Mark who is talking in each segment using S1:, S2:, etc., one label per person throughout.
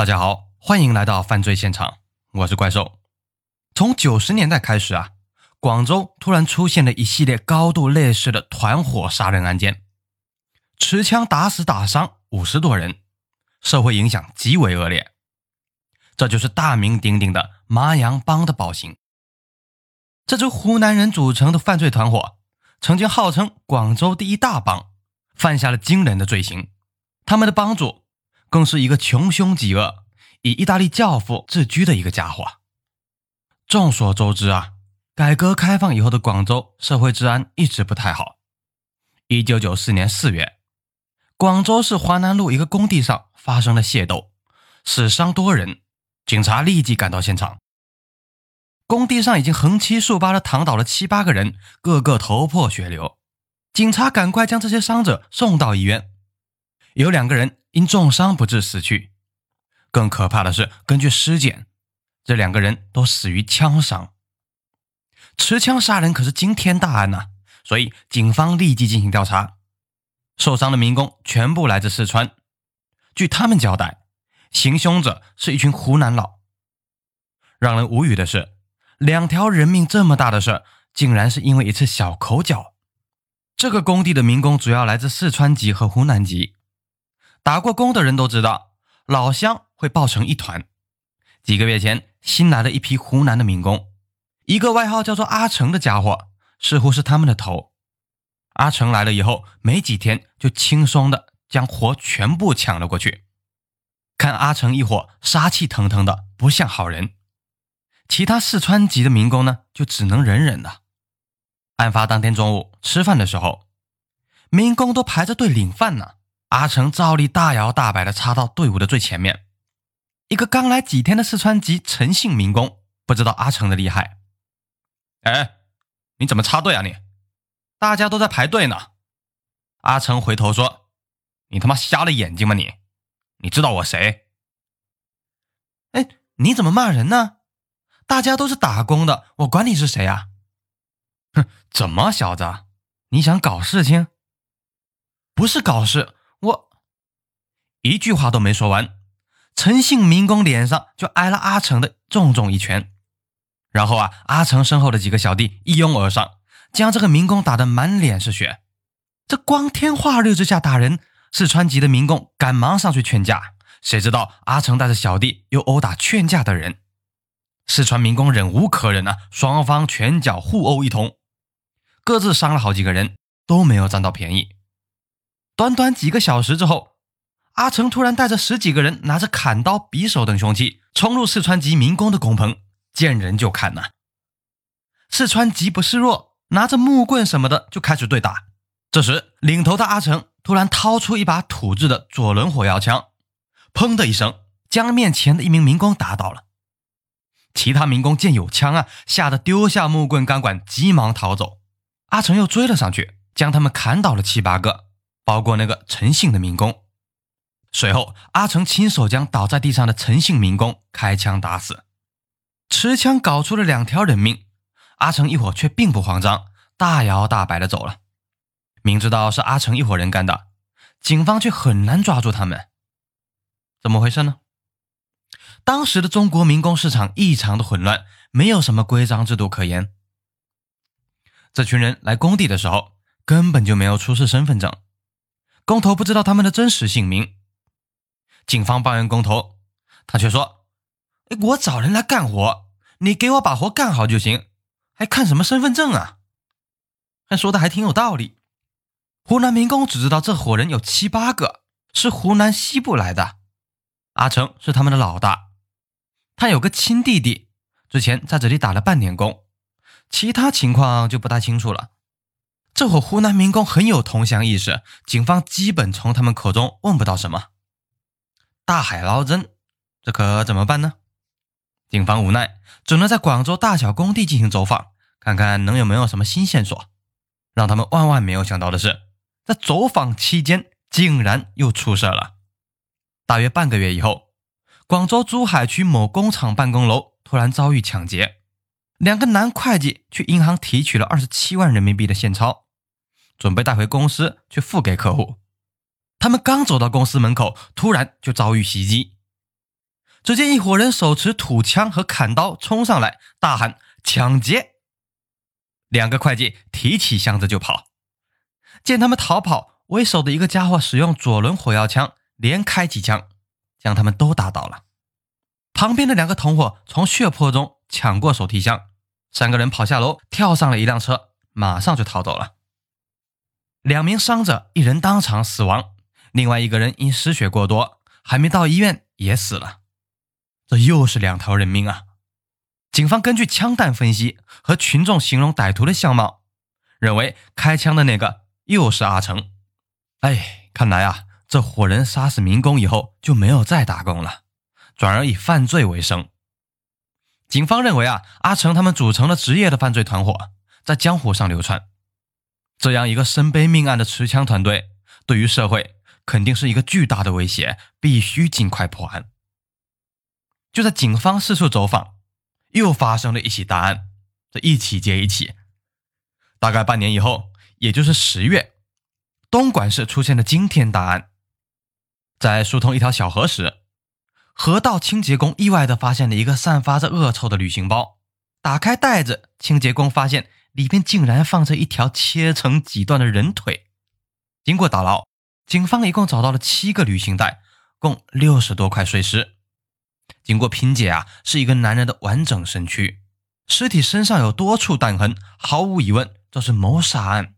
S1: 大家好，欢迎来到犯罪现场，我是怪兽。从九十年代开始啊，广州突然出现了一系列高度类似的团伙杀人案件，持枪打死打伤五十多人，社会影响极为恶劣。这就是大名鼎鼎的麻阳帮的暴行。这支湖南人组成的犯罪团伙，曾经号称广州第一大帮，犯下了惊人的罪行。他们的帮主。更是一个穷凶极恶、以意大利教父自居的一个家伙。众所周知啊，改革开放以后的广州社会治安一直不太好。一九九四年四月，广州市华南路一个工地上发生了械斗，死伤多人，警察立即赶到现场。工地上已经横七竖八的躺倒了七八个人，个个头破血流。警察赶快将这些伤者送到医院。有两个人因重伤不治死去，更可怕的是，根据尸检，这两个人都死于枪伤。持枪杀人可是惊天大案呐，所以警方立即进行调查。受伤的民工全部来自四川，据他们交代，行凶者是一群湖南佬。让人无语的是，两条人命这么大的事儿，竟然是因为一次小口角。这个工地的民工主要来自四川籍和湖南籍。打过工的人都知道，老乡会抱成一团。几个月前，新来了一批湖南的民工，一个外号叫做阿成的家伙，似乎是他们的头。阿成来了以后，没几天就轻松的将活全部抢了过去。看阿成一伙杀气腾腾的，不像好人。其他四川籍的民工呢，就只能忍忍了。案发当天中午吃饭的时候，民工都排着队领饭呢。阿成照例大摇大摆地插到队伍的最前面。一个刚来几天的四川籍陈姓民工不知道阿成的厉害，哎，你怎么插队啊你？大家都在排队呢。阿成回头说：“你他妈瞎了眼睛吗你？你知道我谁？”哎，你怎么骂人呢？大家都是打工的，我管你是谁啊？哼，怎么小子，你想搞事情？不是搞事。我一句话都没说完，陈姓民工脸上就挨了阿成的重重一拳。然后啊，阿成身后的几个小弟一拥而上，将这个民工打得满脸是血。这光天化日之下打人，四川籍的民工赶忙上去劝架，谁知道阿成带着小弟又殴打劝架的人。四川民工忍无可忍啊，双方拳脚互殴一通，各自伤了好几个人，都没有占到便宜。短短几个小时之后，阿成突然带着十几个人，拿着砍刀、匕首等凶器，冲入四川籍民工的工棚，见人就砍呐。四川籍不示弱，拿着木棍什么的就开始对打。这时，领头的阿成突然掏出一把土制的左轮火药枪，砰的一声，将面前的一名民工打倒了。其他民工见有枪啊，吓得丢下木棍、钢管，急忙逃走。阿成又追了上去，将他们砍倒了七八个。包括那个陈姓的民工，随后阿成亲手将倒在地上的陈姓民工开枪打死，持枪搞出了两条人命。阿成一伙却并不慌张，大摇大摆的走了。明知道是阿成一伙人干的，警方却很难抓住他们，怎么回事呢？当时的中国民工市场异常的混乱，没有什么规章制度可言。这群人来工地的时候，根本就没有出示身份证。工头不知道他们的真实姓名，警方抱怨工头，他却说：“哎，我找人来干活，你给我把活干好就行，还看什么身份证啊？”还说的还挺有道理。湖南民工只知道这伙人有七八个，是湖南西部来的。阿成是他们的老大，他有个亲弟弟，之前在这里打了半年工，其他情况就不太清楚了。这伙湖南民工很有同乡意识，警方基本从他们口中问不到什么。大海捞针，这可怎么办呢？警方无奈，只能在广州大小工地进行走访，看看能有没有什么新线索。让他们万万没有想到的是，在走访期间，竟然又出事了。大约半个月以后，广州珠海区某工厂办公楼突然遭遇抢劫。两个男会计去银行提取了二十七万人民币的现钞，准备带回公司去付给客户。他们刚走到公司门口，突然就遭遇袭击。只见一伙人手持土枪和砍刀冲上来，大喊“抢劫”。两个会计提起箱子就跑。见他们逃跑，为首的一个家伙使用左轮火药枪连开几枪，将他们都打倒了。旁边的两个同伙从血泊中抢过手提箱，三个人跑下楼，跳上了一辆车，马上就逃走了。两名伤者，一人当场死亡，另外一个人因失血过多，还没到医院也死了。这又是两条人命啊！警方根据枪弹分析和群众形容歹徒的相貌，认为开枪的那个又是阿成。哎，看来啊，这伙人杀死民工以后就没有再打工了，转而以犯罪为生。警方认为啊，阿成他们组成了职业的犯罪团伙，在江湖上流窜。这样一个身背命案的持枪团队，对于社会肯定是一个巨大的威胁，必须尽快破案。就在警方四处走访。又发生了一起大案，这一起接一起。大概半年以后，也就是十月，东莞市出现了惊天大案。在疏通一条小河时，河道清洁工意外的发现了一个散发着恶臭的旅行包。打开袋子，清洁工发现里面竟然放着一条切成几段的人腿。经过打捞，警方一共找到了七个旅行袋，共六十多块碎尸。经过拼解啊，是一个男人的完整身躯，尸体身上有多处弹痕，毫无疑问，这是谋杀案，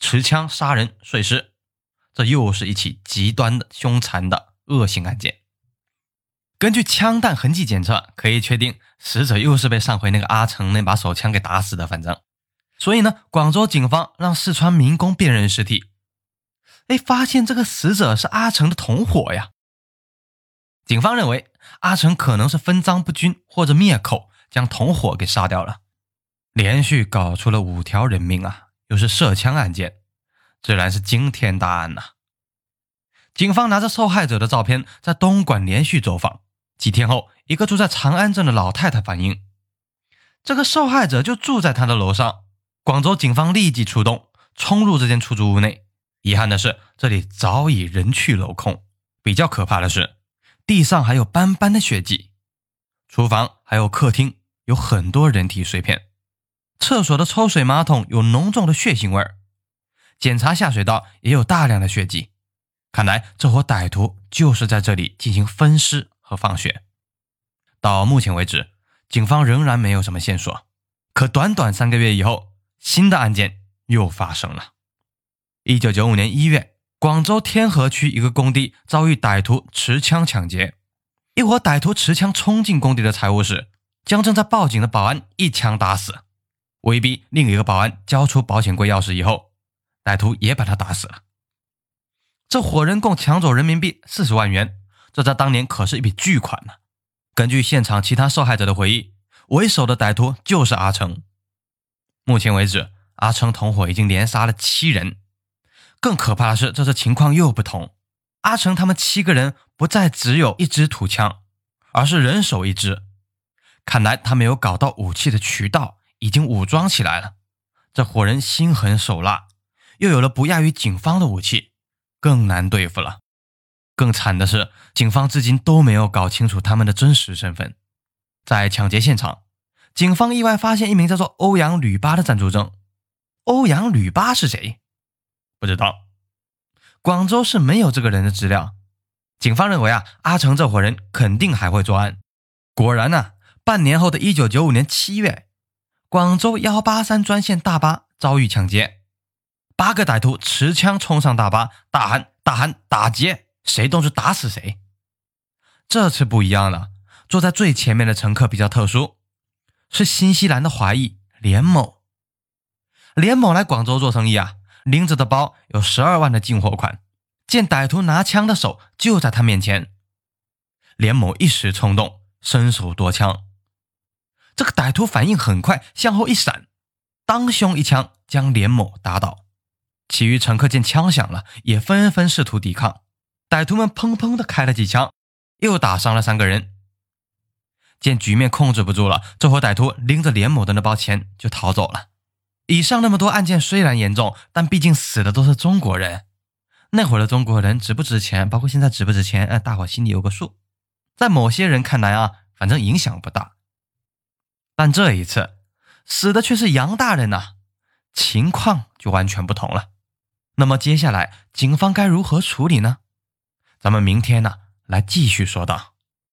S1: 持枪杀人碎尸，这又是一起极端的凶残的恶性案件。根据枪弹痕迹检测，可以确定死者又是被上回那个阿成那把手枪给打死的。反正，所以呢，广州警方让四川民工辨认尸体，哎，发现这个死者是阿成的同伙呀。警方认为。阿成可能是分赃不均或者灭口，将同伙给杀掉了，连续搞出了五条人命啊！又是涉枪案件，自然是惊天大案呐！警方拿着受害者的照片，在东莞连续走访。几天后，一个住在长安镇的老太太反映，这个受害者就住在她的楼上。广州警方立即出动，冲入这间出租屋内。遗憾的是，这里早已人去楼空。比较可怕的是。地上还有斑斑的血迹，厨房还有客厅有很多人体碎片，厕所的抽水马桶有浓重的血腥味儿，检查下水道也有大量的血迹，看来这伙歹徒就是在这里进行分尸和放血。到目前为止，警方仍然没有什么线索，可短短三个月以后，新的案件又发生了。一九九五年一月。广州天河区一个工地遭遇歹徒持枪抢劫，一伙歹徒持枪冲进工地的财务室，将正在报警的保安一枪打死，威逼另一个保安交出保险柜钥匙以后，歹徒也把他打死了。这伙人共抢走人民币四十万元，这在当年可是一笔巨款呢。根据现场其他受害者的回忆，为首的歹徒就是阿成。目前为止，阿成同伙已经连杀了七人。更可怕的是，这次情况又不同。阿成他们七个人不再只有一支土枪，而是人手一支。看来他们有搞到武器的渠道，已经武装起来了。这伙人心狠手辣，又有了不亚于警方的武器，更难对付了。更惨的是，警方至今都没有搞清楚他们的真实身份。在抢劫现场，警方意外发现一名叫做欧阳吕巴的暂住证。欧阳吕巴是谁？不知道，广州市没有这个人的资料。警方认为啊，阿成这伙人肯定还会作案。果然呢，半年后的一九九五年七月，广州幺八三专线大巴遭遇抢劫，八个歹徒持枪冲上大巴，大喊大喊打劫，谁动手打死谁。这次不一样了，坐在最前面的乘客比较特殊，是新西兰的华裔连某。连某来广州做生意啊。拎着的包有十二万的进货款，见歹徒拿枪的手就在他面前，连某一时冲动，伸手夺枪。这个歹徒反应很快，向后一闪，当胸一枪将连某打倒。其余乘客见枪响了，也纷纷试图抵抗。歹徒们砰砰的开了几枪又打伤了三个人。见局面控制不住了这伙歹徒拎着连某的那包钱就逃走了。以上那么多案件虽然严重但毕竟死的都是中国人。那会儿的中国人值不值钱包括现在值不值钱诶大伙心里有个数。在某些人看来啊反正影响不大。但这一次死的却是杨大人呐情况就完全不同了。那么接下来警方该如何处理呢？咱们明天呢来继续说道。